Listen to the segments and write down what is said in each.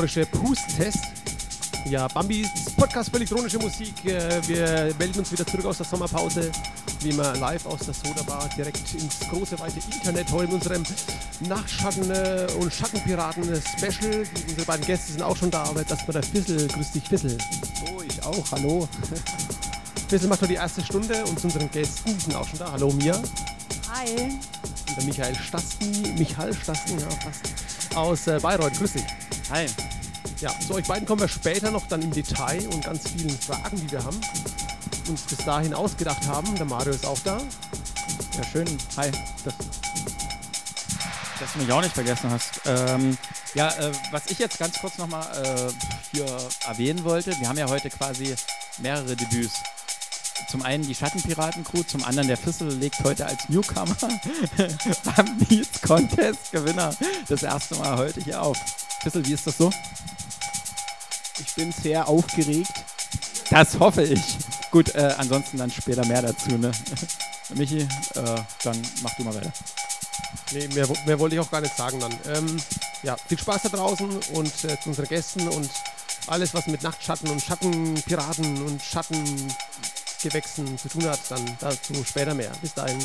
obligatorische Pust-Test. Ja, Bambis Podcast für elektronische Musik. Äh, wir melden uns wieder zurück aus der Sommerpause, wie immer live aus der Soda-Bar, direkt ins große, weite Internet. Heute in unserem Nachtschatten- äh, und Schattenpiraten-Special. Unsere beiden Gäste sind auch schon da, aber das war der Fissel. Grüß dich, Fissel. Oh, ich auch. Hallo. Fissel macht heute die erste Stunde und zu unseren Gästen sind auch schon da. Hallo, Mia. Hi. Und der Michael Stasten, Michael Stasten, ja, fast, aus äh, Bayreuth. Grüß dich. Hi. Ja, zu euch beiden kommen wir später noch dann im Detail und ganz vielen Fragen, die wir haben, uns bis dahin ausgedacht haben. Der Mario ist auch da. Ja, schön. Hi. Das, dass du mich auch nicht vergessen hast. Ähm, ja, äh, was ich jetzt ganz kurz nochmal äh, hier erwähnen wollte, wir haben ja heute quasi mehrere Debüts. Zum einen die Schattenpiraten-Crew, zum anderen der Fissel legt heute als Newcomer am Beats Contest Gewinner das erste Mal heute hier auf. Fissel, wie ist das so? Ich bin sehr aufgeregt. Das hoffe ich. Gut, äh, ansonsten dann später mehr dazu, ne? Michi, äh, dann mach du mal weiter. Nee, mehr, mehr wollte ich auch gar nicht sagen dann. Ähm, ja, viel Spaß da draußen und äh, zu unseren Gästen und alles, was mit Nachtschatten und Schattenpiraten und Schattengewächsen zu tun hat, dann dazu später mehr. Bis dahin.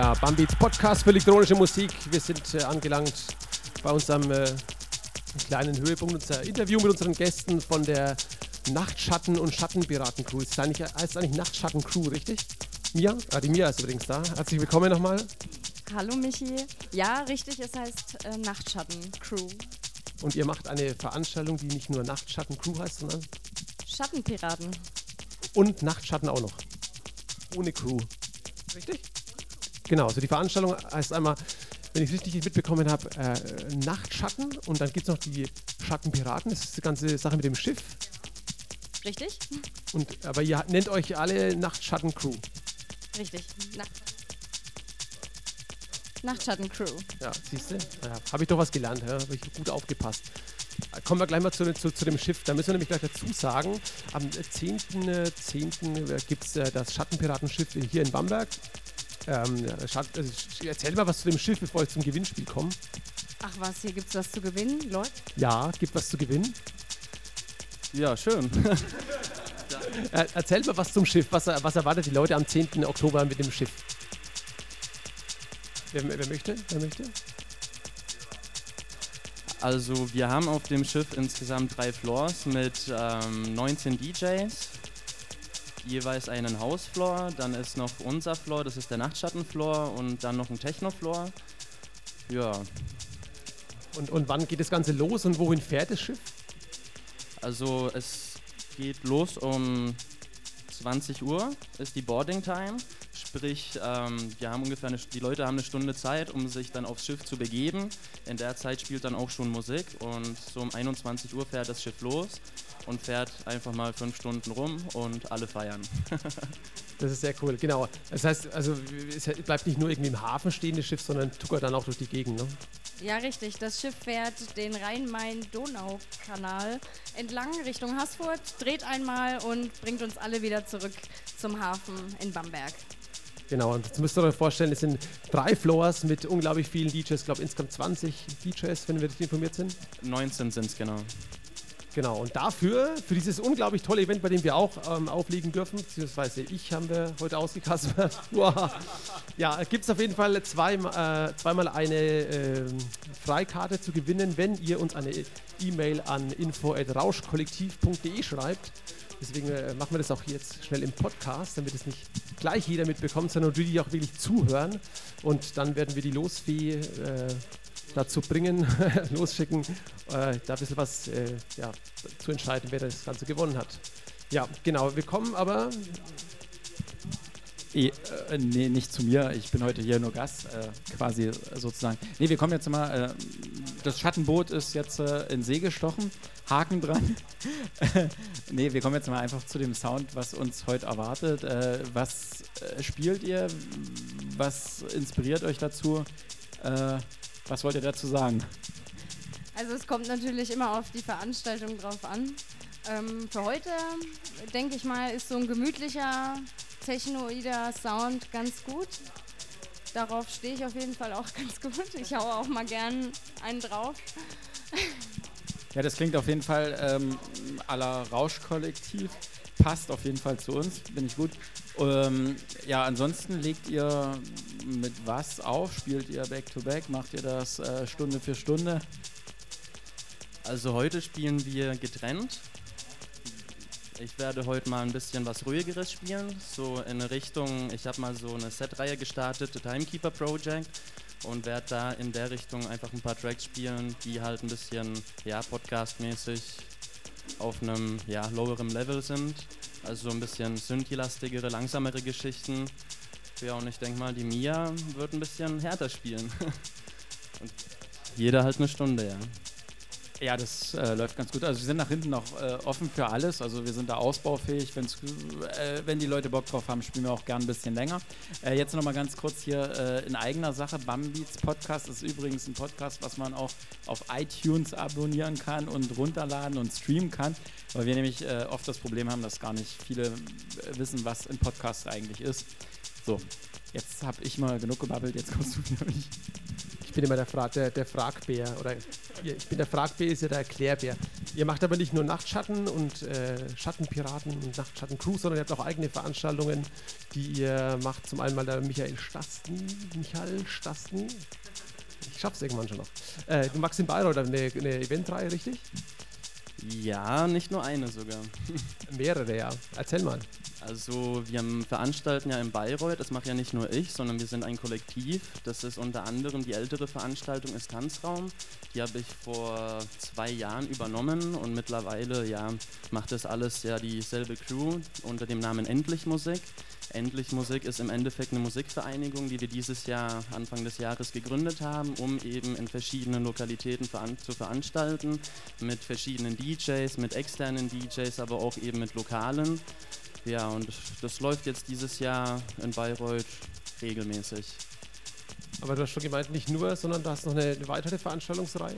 Ja, Bambits Podcast für elektronische Musik. Wir sind äh, angelangt bei unserem äh, kleinen Höhepunkt, unser Interview mit unseren Gästen von der Nachtschatten- und Schattenpiraten-Crew. Es eigentlich, heißt eigentlich Nachtschatten-Crew, richtig? Mia? Ah, die Mia ist übrigens da. Herzlich willkommen nochmal. Hallo Michi. Ja, richtig, es heißt äh, Nachtschatten-Crew. Und ihr macht eine Veranstaltung, die nicht nur Nachtschatten-Crew heißt, sondern Schattenpiraten. und Nachtschatten auch noch. Ohne Crew. Genau, also die Veranstaltung heißt einmal, wenn ich es richtig mitbekommen habe, äh, Nachtschatten und dann gibt es noch die Schattenpiraten. Das ist die ganze Sache mit dem Schiff. Richtig? Und, aber ihr nennt euch alle Nachtschatten-Crew. Richtig. Na Nachtschatten-Crew. Ja, siehst du? Ja, habe ich doch was gelernt, ja? habe ich gut aufgepasst. Kommen wir gleich mal zu, zu, zu dem Schiff. Da müssen wir nämlich gleich dazu sagen, am 10.10. 10. gibt es das Schattenpiratenschiff hier in Bamberg. Ähm, also, erzähl mal was zu dem Schiff, bevor ich zum Gewinnspiel komme. Ach was, hier gibt's was zu gewinnen, Leute? Ja, gibt was zu gewinnen. Ja, schön. Äh, erzähl mal was zum Schiff. Was, was erwartet die Leute am 10. Oktober mit dem Schiff? Wer, wer möchte? Wer möchte? Also wir haben auf dem Schiff insgesamt drei Floors mit ähm, 19 DJs, jeweils einen Hausfloor, dann ist noch unser Floor, das ist der Nachtschattenfloor und dann noch ein Technofloor. Ja, Und, und wann geht das Ganze los und wohin fährt das Schiff? also es geht los um 20 Uhr, ist die Boarding Time. Sprich, ähm, wir haben ungefähr eine, die Leute haben eine Stunde Zeit, um sich dann aufs Schiff zu begeben. In der Zeit spielt dann auch schon Musik und so um 21 Uhr fährt das Schiff los und fährt einfach mal fünf Stunden rum und alle feiern. Das ist sehr cool, genau. Das heißt, also es bleibt nicht nur irgendwie im Hafen stehen, das Schiff, sondern tuckert dann auch durch die Gegend, ne? Ja, richtig. Das Schiff fährt den Rhein-Main-Donau-Kanal entlang Richtung Haßfurt, dreht einmal und bringt uns alle wieder zurück zum Hafen in Bamberg. Genau, und jetzt müsst ihr euch vorstellen, es sind drei Floors mit unglaublich vielen DJs, ich glaube insgesamt 20 DJs, wenn wir richtig informiert sind. 19 sind es genau. Genau, und dafür, für dieses unglaublich tolle Event, bei dem wir auch ähm, auflegen dürfen, beziehungsweise ich haben wir heute ausgekaspert. Ja, gibt es auf jeden Fall zwei, äh, zweimal eine ähm, Freikarte zu gewinnen, wenn ihr uns eine E-Mail an info.rauschkollektiv.de schreibt. Deswegen äh, machen wir das auch jetzt schnell im Podcast, damit es nicht gleich jeder mitbekommt, sondern die, die auch wirklich zuhören. Und dann werden wir die Losfee äh, dazu bringen, losschicken, äh, da ein bisschen was äh, ja, zu entscheiden, wer das Ganze gewonnen hat. Ja, genau. Wir kommen aber. Eh, äh, nee, nicht zu mir. Ich bin heute hier nur Gast, äh, quasi äh, sozusagen. Nee, wir kommen jetzt mal. Äh, das Schattenboot ist jetzt in See gestochen. Haken dran. nee, wir kommen jetzt mal einfach zu dem Sound, was uns heute erwartet. Was spielt ihr? Was inspiriert euch dazu? Was wollt ihr dazu sagen? Also es kommt natürlich immer auf die Veranstaltung drauf an. Ähm, für heute, denke ich mal, ist so ein gemütlicher, technoider Sound ganz gut. Darauf stehe ich auf jeden Fall auch ganz gut. Ich haue auch mal gern einen drauf. Ja, das klingt auf jeden Fall ähm, à la Rauschkollektiv. Passt auf jeden Fall zu uns, bin ich gut. Ähm, ja, ansonsten legt ihr mit was auf? Spielt ihr Back-to-Back? Macht ihr das äh, Stunde für Stunde? Also heute spielen wir getrennt. Ich werde heute mal ein bisschen was ruhigeres spielen, so in Richtung, ich habe mal so eine Setreihe gestartet, The Timekeeper Project und werde da in der Richtung einfach ein paar Tracks spielen, die halt ein bisschen, ja, podcastmäßig auf einem, ja, lowerem Level sind. Also so ein bisschen synthi-lastigere, langsamere Geschichten. Ja, und ich denke mal, die Mia wird ein bisschen härter spielen. und jeder halt eine Stunde, ja. Ja, das äh, läuft ganz gut. Also wir sind nach hinten noch äh, offen für alles. Also wir sind da ausbaufähig. Wenn's, äh, wenn die Leute Bock drauf haben, spielen wir auch gern ein bisschen länger. Äh, jetzt nochmal ganz kurz hier äh, in eigener Sache. Bambeats Podcast ist übrigens ein Podcast, was man auch auf iTunes abonnieren kann und runterladen und streamen kann. Weil wir nämlich äh, oft das Problem haben, dass gar nicht viele äh, wissen, was ein Podcast eigentlich ist. So, jetzt habe ich mal genug gebabbelt. Jetzt kommst du wieder nicht. Ich bin immer der, Fra der, der Fragbär. Oder ich bin der Fragbär, ist ja der Erklärbär. Ihr macht aber nicht nur Nachtschatten und äh, Schattenpiraten und Nachtschattencrew, sondern ihr habt auch eigene Veranstaltungen, die ihr macht. Zum einen mal der Michael Stasten, Michael Stasten. Ich schaff's irgendwann schon noch. Äh, du Bayreuth eine, eine Eventreihe, richtig? Ja, nicht nur eine sogar. Mehrere, ja. Erzähl mal. Also wir veranstalten ja in Bayreuth, das mache ja nicht nur ich, sondern wir sind ein Kollektiv. Das ist unter anderem die ältere Veranstaltung ist Tanzraum. Die habe ich vor zwei Jahren übernommen und mittlerweile ja, macht das alles ja dieselbe Crew unter dem Namen Endlich Musik. Endlich Musik ist im Endeffekt eine Musikvereinigung, die wir dieses Jahr, Anfang des Jahres gegründet haben, um eben in verschiedenen Lokalitäten veran zu veranstalten, mit verschiedenen DJs, mit externen DJs, aber auch eben mit lokalen. Ja, und das läuft jetzt dieses Jahr in Bayreuth regelmäßig. Aber du hast schon gemeint, nicht nur, sondern du hast noch eine, eine weitere Veranstaltungsreihe?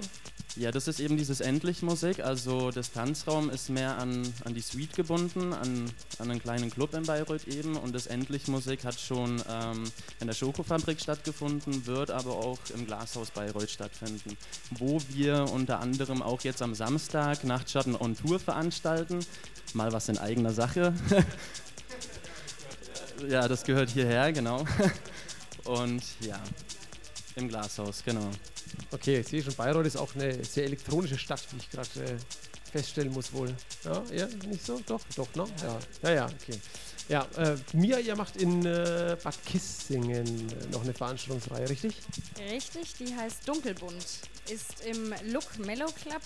Ja, das ist eben dieses Endlich-Musik. Also das Tanzraum ist mehr an, an die Suite gebunden, an, an einen kleinen Club in Bayreuth eben. Und das Endlich-Musik hat schon ähm, in der Schokofabrik stattgefunden, wird aber auch im Glashaus Bayreuth stattfinden. Wo wir unter anderem auch jetzt am Samstag Nachtschatten on Tour veranstalten. Mal was in eigener Sache. ja, das gehört hierher, genau. Und ja, im Glashaus, genau. Okay, ich sehe schon, Bayreuth ist auch eine sehr elektronische Stadt, wie ich gerade äh, feststellen muss wohl. Ja, eher nicht so? Doch, doch, ne? Ja, ja, ja okay. Ja, äh, Mia, ihr macht in äh, Bad Kissingen noch eine Veranstaltungsreihe, richtig? Richtig, die heißt Dunkelbunt. Ist im Look Mellow Club.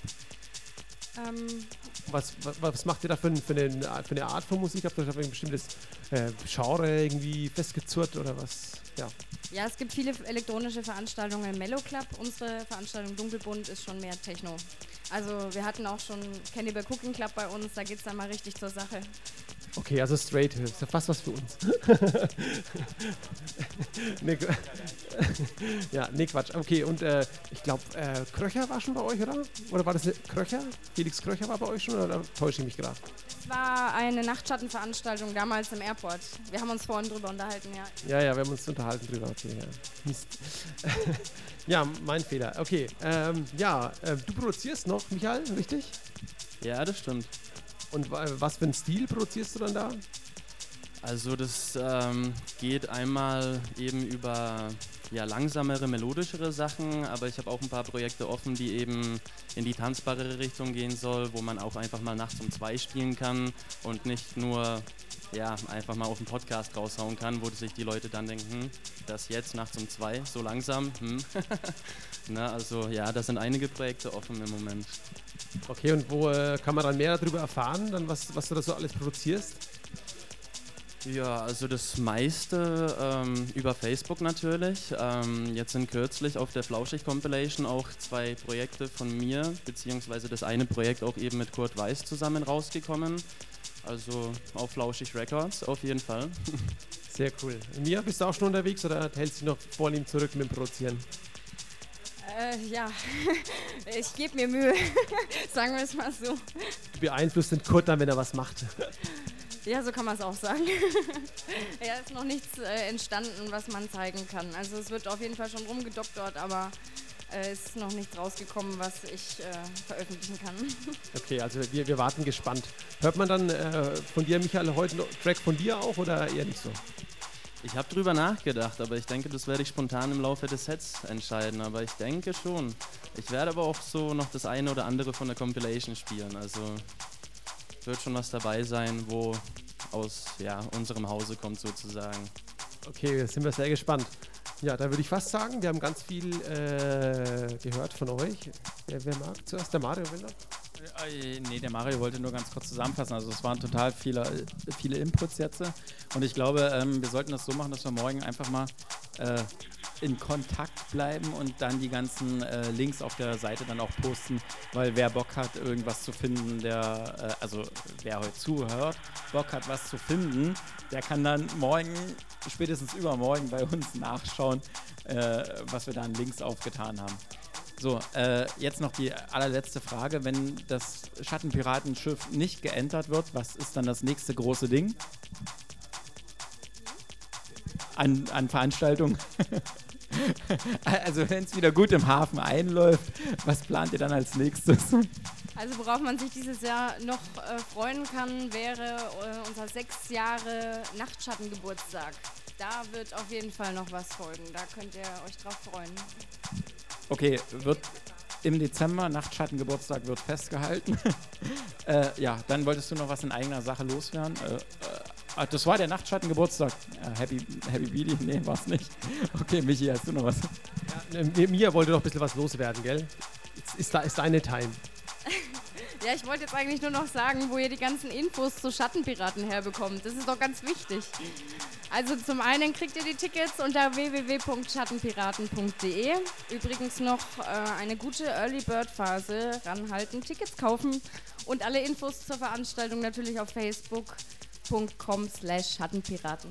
Ähm was, was, was, macht ihr da für, für, eine, für, eine, Art von Musik? Habt ihr da ein bestimmtes äh, Genre irgendwie festgezurrt oder was? Ja. ja, es gibt viele elektronische Veranstaltungen im Mellow Club. Unsere Veranstaltung Dunkelbunt ist schon mehr Techno. Also wir hatten auch schon Cannibal Cooking Club bei uns, da geht es dann mal richtig zur Sache. Okay, also straight, ist ja fast was für uns. nee, ja, nee, Quatsch. Okay, und äh, ich glaube, äh, Kröcher war schon bei euch, oder? Oder war das eine Kröcher? Felix Kröcher war bei euch schon, oder täusche ich mich gerade? Es war eine Nachtschattenveranstaltung damals im Airport. Wir haben uns vorhin drüber unterhalten, ja. Ja, ja, wir haben uns unterhalten drüber. Okay, ja. Mist. ja, mein Fehler. Okay, ähm, ja, äh, du produzierst noch, Michael, richtig? Ja, das stimmt. Und was für einen Stil produzierst du dann da? Also das ähm, geht einmal eben über ja, langsamere, melodischere Sachen, aber ich habe auch ein paar Projekte offen, die eben in die tanzbare Richtung gehen soll, wo man auch einfach mal nachts um zwei spielen kann und nicht nur ja, einfach mal auf den Podcast raushauen kann, wo sich die Leute dann denken, hm, das jetzt nachts um zwei, so langsam. Hm. Na, also ja, da sind einige Projekte offen im Moment. Okay, und wo äh, kann man dann mehr darüber erfahren, dann was, was du da so alles produzierst? Ja, also das meiste ähm, über Facebook natürlich. Ähm, jetzt sind kürzlich auf der Flauschig Compilation auch zwei Projekte von mir, beziehungsweise das eine Projekt auch eben mit Kurt Weiß zusammen rausgekommen. Also auf Flauschig Records auf jeden Fall. Sehr cool. Mia, bist du auch schon unterwegs oder hältst du noch vornehm zurück mit dem Produzieren? Äh, ja, ich gebe mir Mühe, sagen wir es mal so. Du beeinflusst den Kurt dann, wenn er was macht. Ja, so kann man es auch sagen. ja, ist noch nichts äh, entstanden, was man zeigen kann. Also es wird auf jeden Fall schon rumgedoktort, aber äh, ist noch nichts rausgekommen, was ich äh, veröffentlichen kann. okay, also wir, wir warten gespannt. Hört man dann äh, von dir, Michael, heute noch Track von dir auch oder eher nicht so? Ich habe drüber nachgedacht, aber ich denke, das werde ich spontan im Laufe des Sets entscheiden. Aber ich denke schon. Ich werde aber auch so noch das eine oder andere von der Compilation spielen. Also wird schon was dabei sein, wo aus ja, unserem Hause kommt sozusagen. Okay, sind wir sehr gespannt. Ja, da würde ich fast sagen, wir haben ganz viel äh, gehört von euch. Wer, wer, mag zuerst? Der Mario will noch? Äh, nee, der Mario wollte nur ganz kurz zusammenfassen. Also es waren total viele, viele Inputs jetzt. Und ich glaube, ähm, wir sollten das so machen, dass wir morgen einfach mal äh, in Kontakt bleiben und dann die ganzen äh, Links auf der Seite dann auch posten, weil wer Bock hat, irgendwas zu finden, der, äh, also wer heute zuhört, Bock hat, was zu finden, der kann dann morgen, spätestens übermorgen bei uns nachschauen, äh, was wir da an Links aufgetan haben. So, äh, jetzt noch die allerletzte Frage. Wenn das Schattenpiratenschiff nicht geentert wird, was ist dann das nächste große Ding? An, an Veranstaltungen? also wenn es wieder gut im Hafen einläuft, was plant ihr dann als nächstes? Also worauf man sich dieses Jahr noch äh, freuen kann, wäre äh, unser sechs Jahre Nachtschattengeburtstag. Da wird auf jeden Fall noch was folgen. Da könnt ihr euch drauf freuen. Okay, wird im Dezember, Nachtschattengeburtstag wird festgehalten. äh, ja, dann wolltest du noch was in eigener Sache loswerden. Äh, äh, ah, das war der Nachtschattengeburtstag. Äh, happy, Happy Beady? Nee, war's nicht. Okay, Michi, hast du noch was? Ja, äh, Mia wollte noch ein bisschen was loswerden, gell? Jetzt ist, da, ist deine Time. Ja, ich wollte jetzt eigentlich nur noch sagen, wo ihr die ganzen Infos zu Schattenpiraten herbekommt. Das ist doch ganz wichtig. Also zum einen kriegt ihr die Tickets unter www.schattenpiraten.de. Übrigens noch äh, eine gute Early Bird Phase. Ranhalten, Tickets kaufen und alle Infos zur Veranstaltung natürlich auf facebook.com slash Schattenpiraten.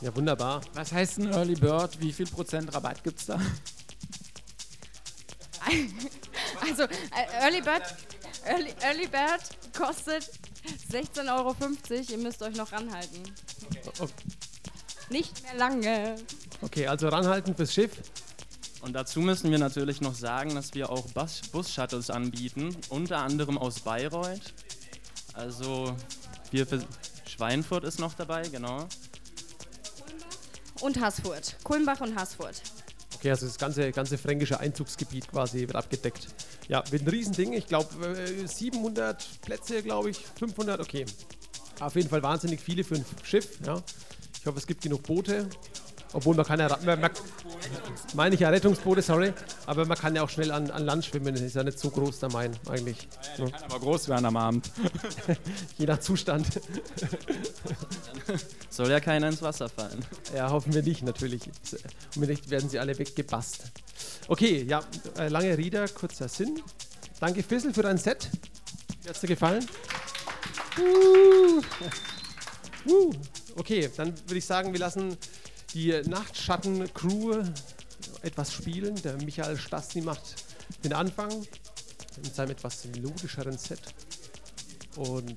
Ja, wunderbar. Was heißt ein Early Bird? Wie viel Prozent Rabatt gibt's da? Also äh, Early Bird Early, Early Bird kostet 16,50 Euro. Ihr müsst euch noch ranhalten. Okay. Nicht mehr lange. Okay, also ranhalten fürs Schiff. Und dazu müssen wir natürlich noch sagen, dass wir auch Bus- Bus-Shuttles anbieten, unter anderem aus Bayreuth. Also wir für Schweinfurt ist noch dabei, genau. Und Haßfurt. Kulmbach und Haßfurt. Okay, also das ganze, ganze fränkische Einzugsgebiet quasi wird abgedeckt. Ja, wird ein Riesending. Ich glaube, äh, 700 Plätze, glaube ich, 500, okay. Auf jeden Fall wahnsinnig viele für ein Schiff, ja. Ich hoffe, es gibt genug Boote. Obwohl man kann ja, man, man, meine ich ja Rettungsboote, sorry, aber man kann ja auch schnell an, an Land schwimmen, ist ja nicht so groß der Main eigentlich. Ja. Kann aber groß werden am Abend. Je nach Zustand. Soll ja keiner ins Wasser fallen. Ja, hoffen wir nicht, natürlich. Unbedingt werden sie alle weggebast. Okay, ja, äh, lange Rieder, kurzer Sinn. Danke Fissel für dein Set. Wie hat's dir gefallen? Uh. Uh. Okay, dann würde ich sagen, wir lassen die Nachtschatten-Crew etwas spielen. Der Michael Stasny macht den Anfang mit seinem etwas melodischeren Set. Und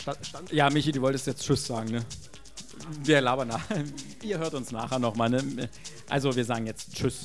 stand, stand Ja, Michi, du wolltest jetzt Tschüss sagen, ne? Wir labern nach. Ihr hört uns nachher nochmal, ne? Also, wir sagen jetzt Tschüss.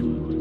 Bye.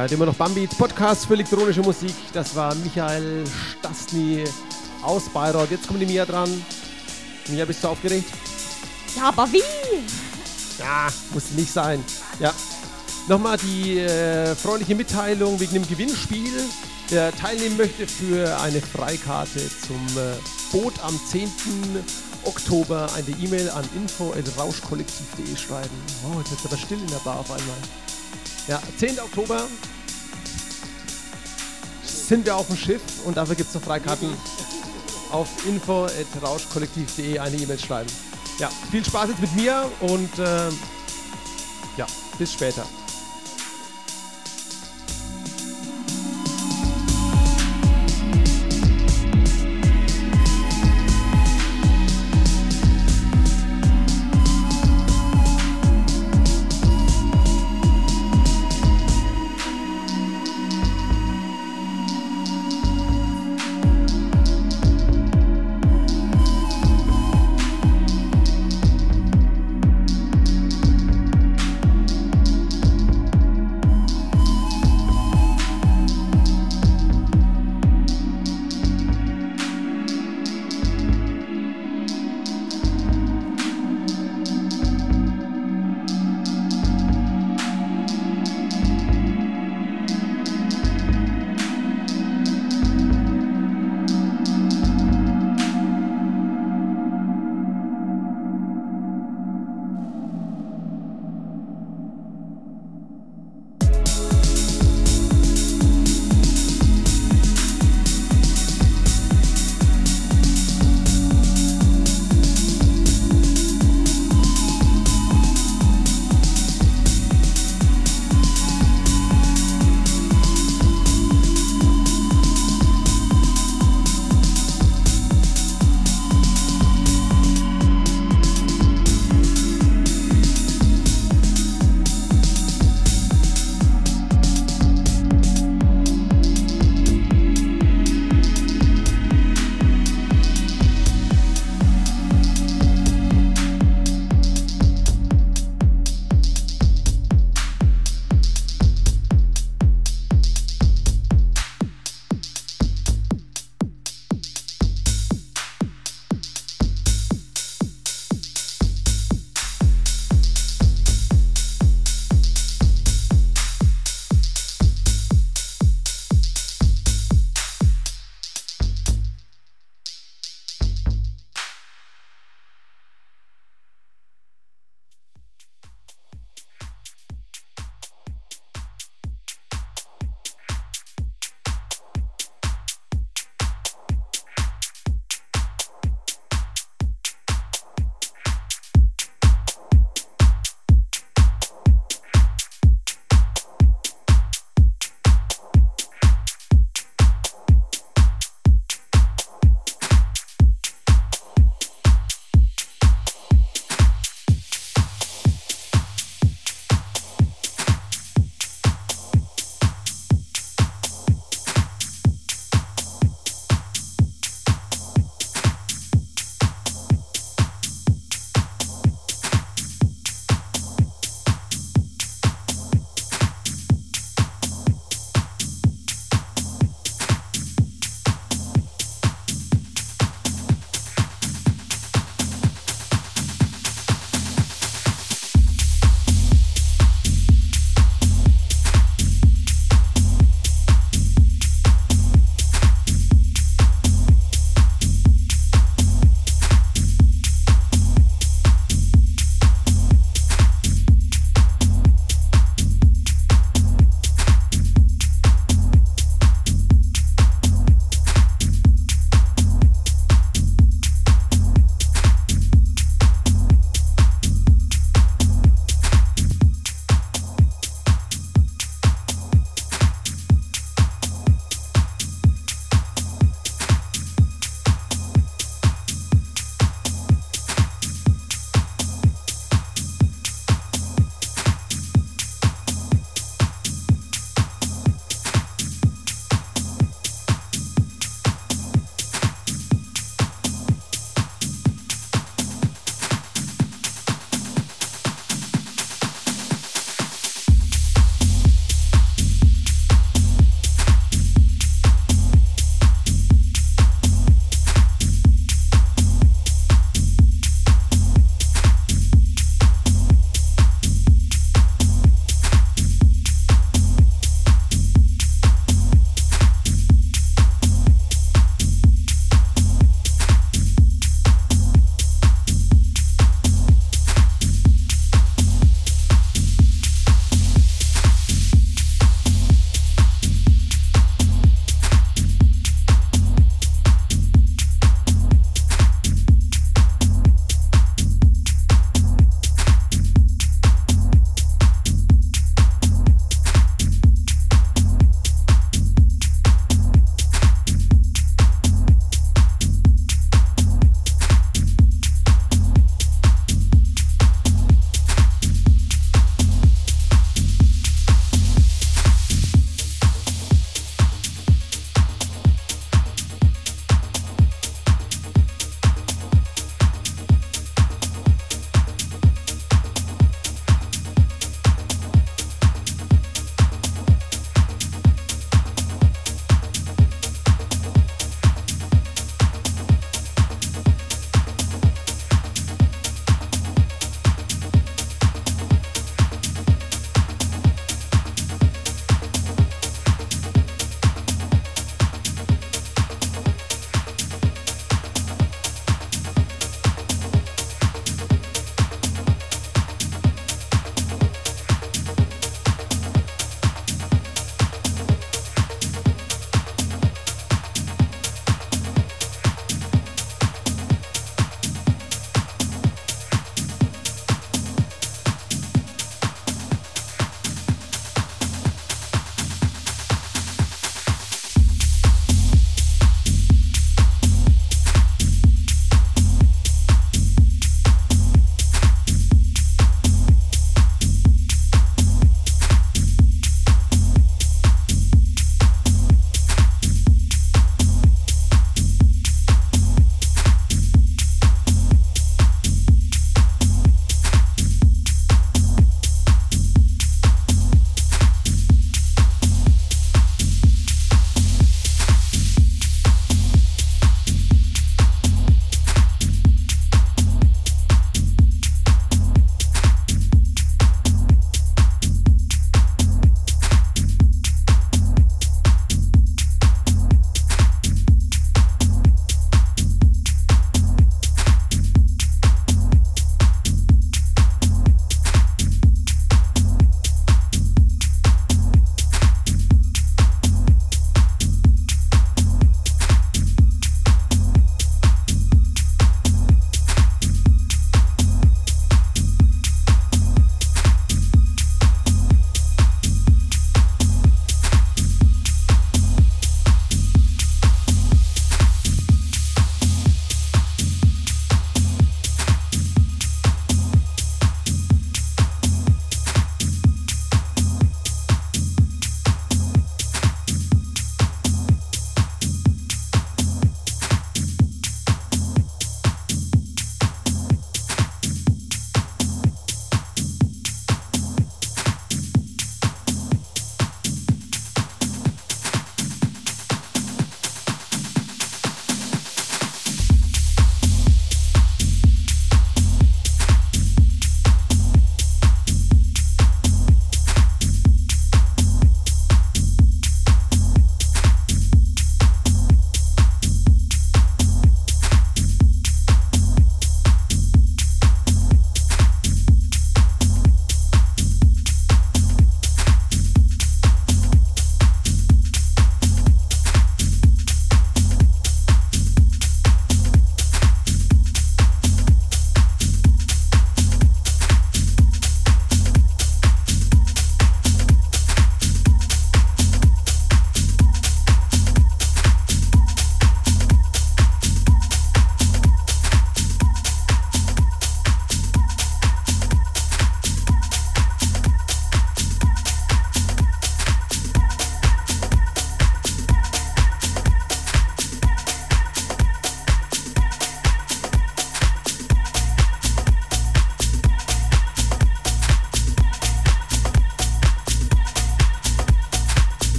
Ja, immer noch Bambi, Podcast für elektronische Musik. Das war Michael Stasny aus Bayreuth. Jetzt kommt die Mia dran. Mia, bist du aufgeregt? Ja, aber wie? Ja, muss nicht sein. Ja. Nochmal die äh, freundliche Mitteilung wegen dem Gewinnspiel. Wer teilnehmen möchte für eine Freikarte zum äh, Boot am 10. Oktober eine E-Mail an info.rauschkollektiv.de schreiben. Oh, jetzt ist aber still in der Bar auf einmal. Ja, 10. Oktober sind wir auf dem Schiff und dafür gibt es noch Freikarten auf info.rauschkollektiv.de eine E-Mail schreiben. Ja, viel Spaß jetzt mit mir und äh, ja, bis später.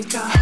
wake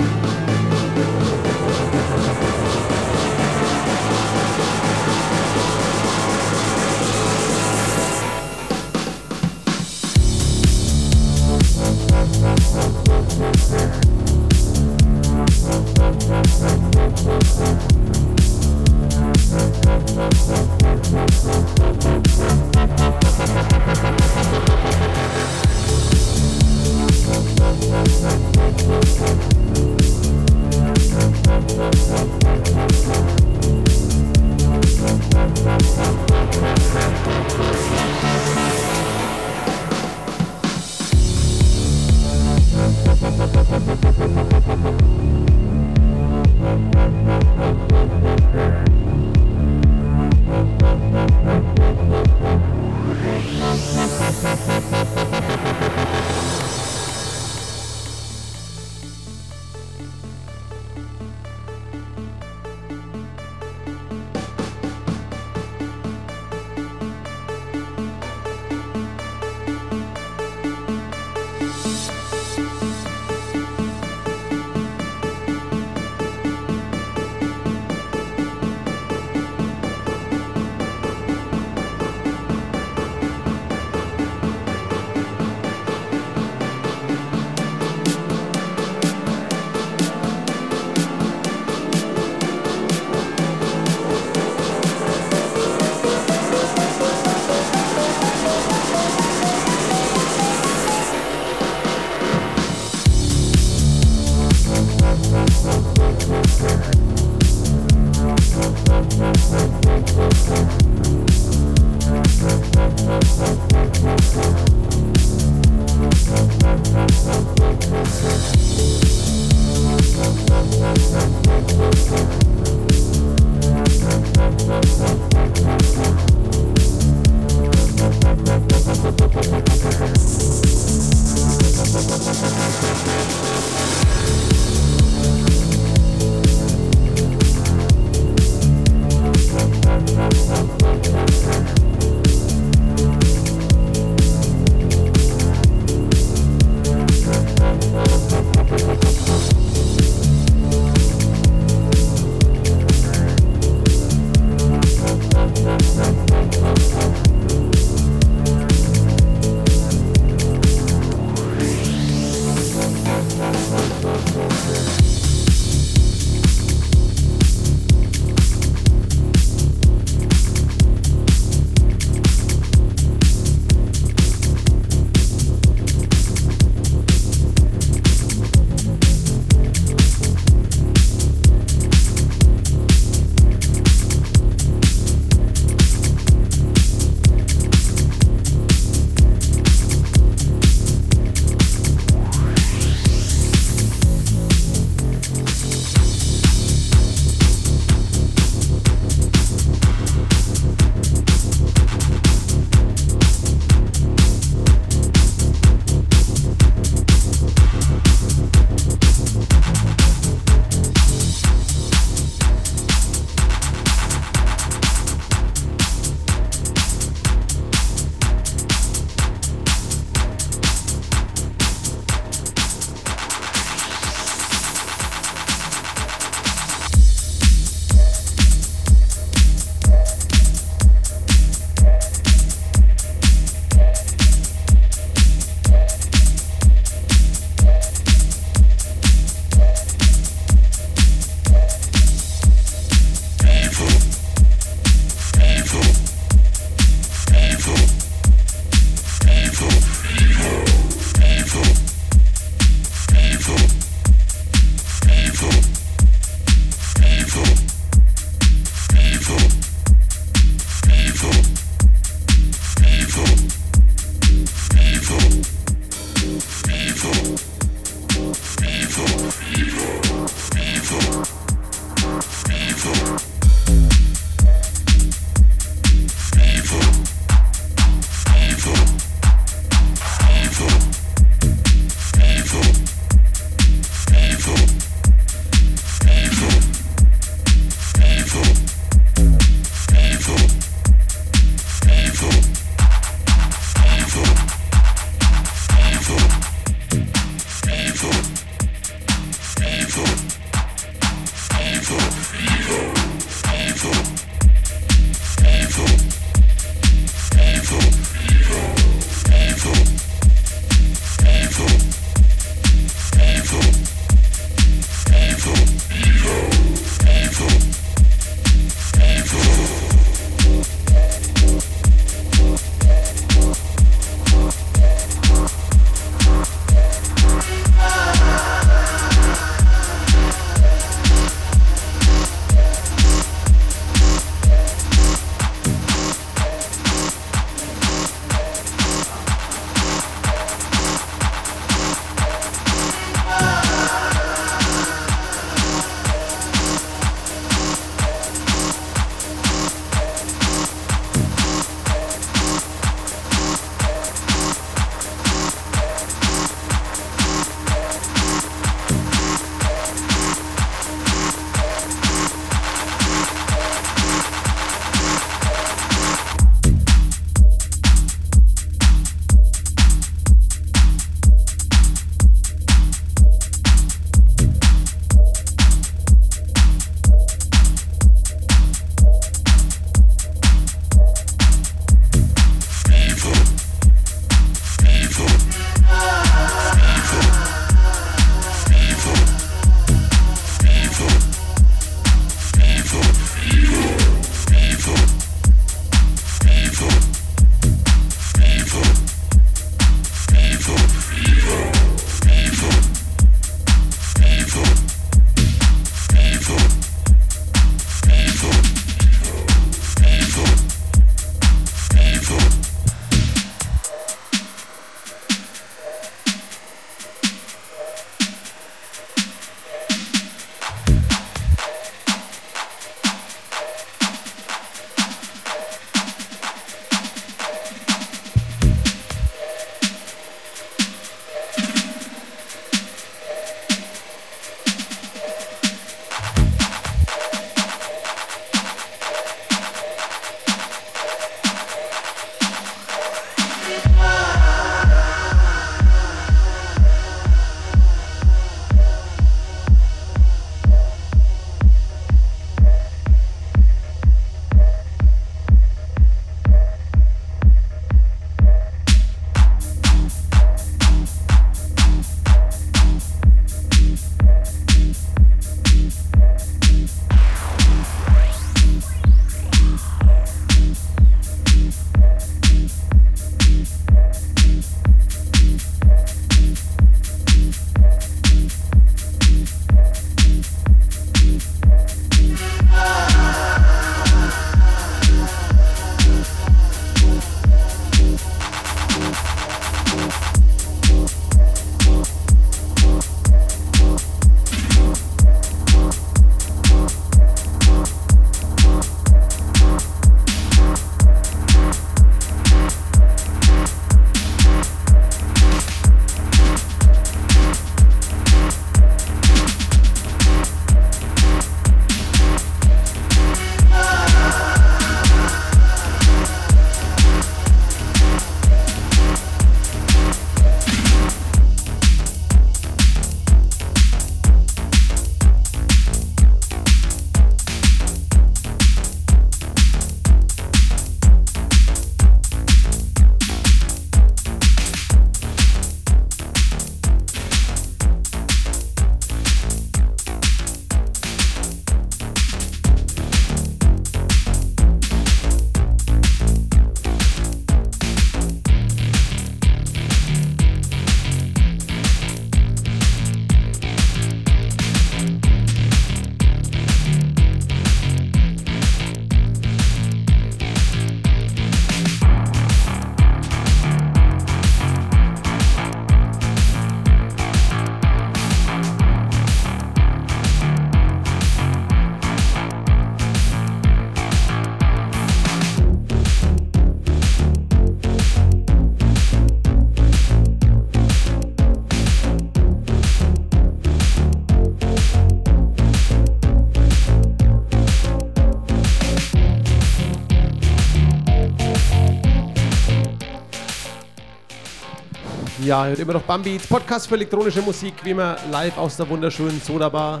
Ja, hört immer noch Bambeats, Podcast für elektronische Musik, wie immer live aus der wunderschönen Soda Bar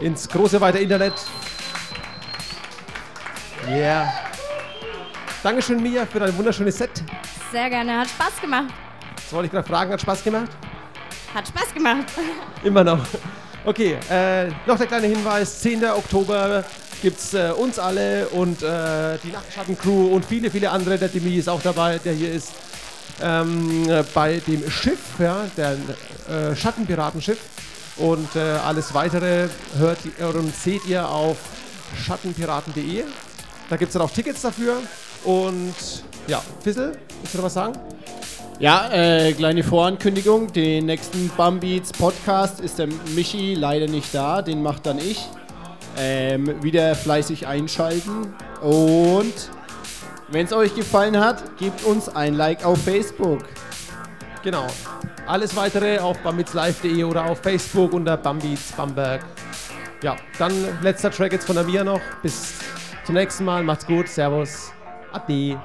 ins große weite Internet. Yeah. Dankeschön, Mia, für dein wunderschönes Set. Sehr gerne, hat Spaß gemacht. Das wollte ich gerade fragen, hat Spaß gemacht? Hat Spaß gemacht. Immer noch. Okay, äh, noch der kleine Hinweis: 10. Oktober gibt es äh, uns alle und äh, die Nachtschatten-Crew und viele, viele andere. Der Demi ist auch dabei, der hier ist. Ähm, äh, bei dem Schiff, ja, der äh, Schattenpiratenschiff. Und äh, alles weitere hört und seht ihr auf schattenpiraten.de. Da gibt es dann auch Tickets dafür. Und ja, Fissel, willst du noch was sagen? Ja, äh, kleine Vorankündigung. Den nächsten Bumbeats Podcast ist der Michi leider nicht da. Den macht dann ich. Ähm, wieder fleißig einschalten. Und wenn es euch gefallen hat, gebt uns ein Like auf Facebook. Genau. Alles weitere auf bambitslive.de oder auf Facebook unter Bambits Bamberg. Ja, dann letzter Track jetzt von der Mia noch. Bis zum nächsten Mal. Macht's gut. Servus. Ade.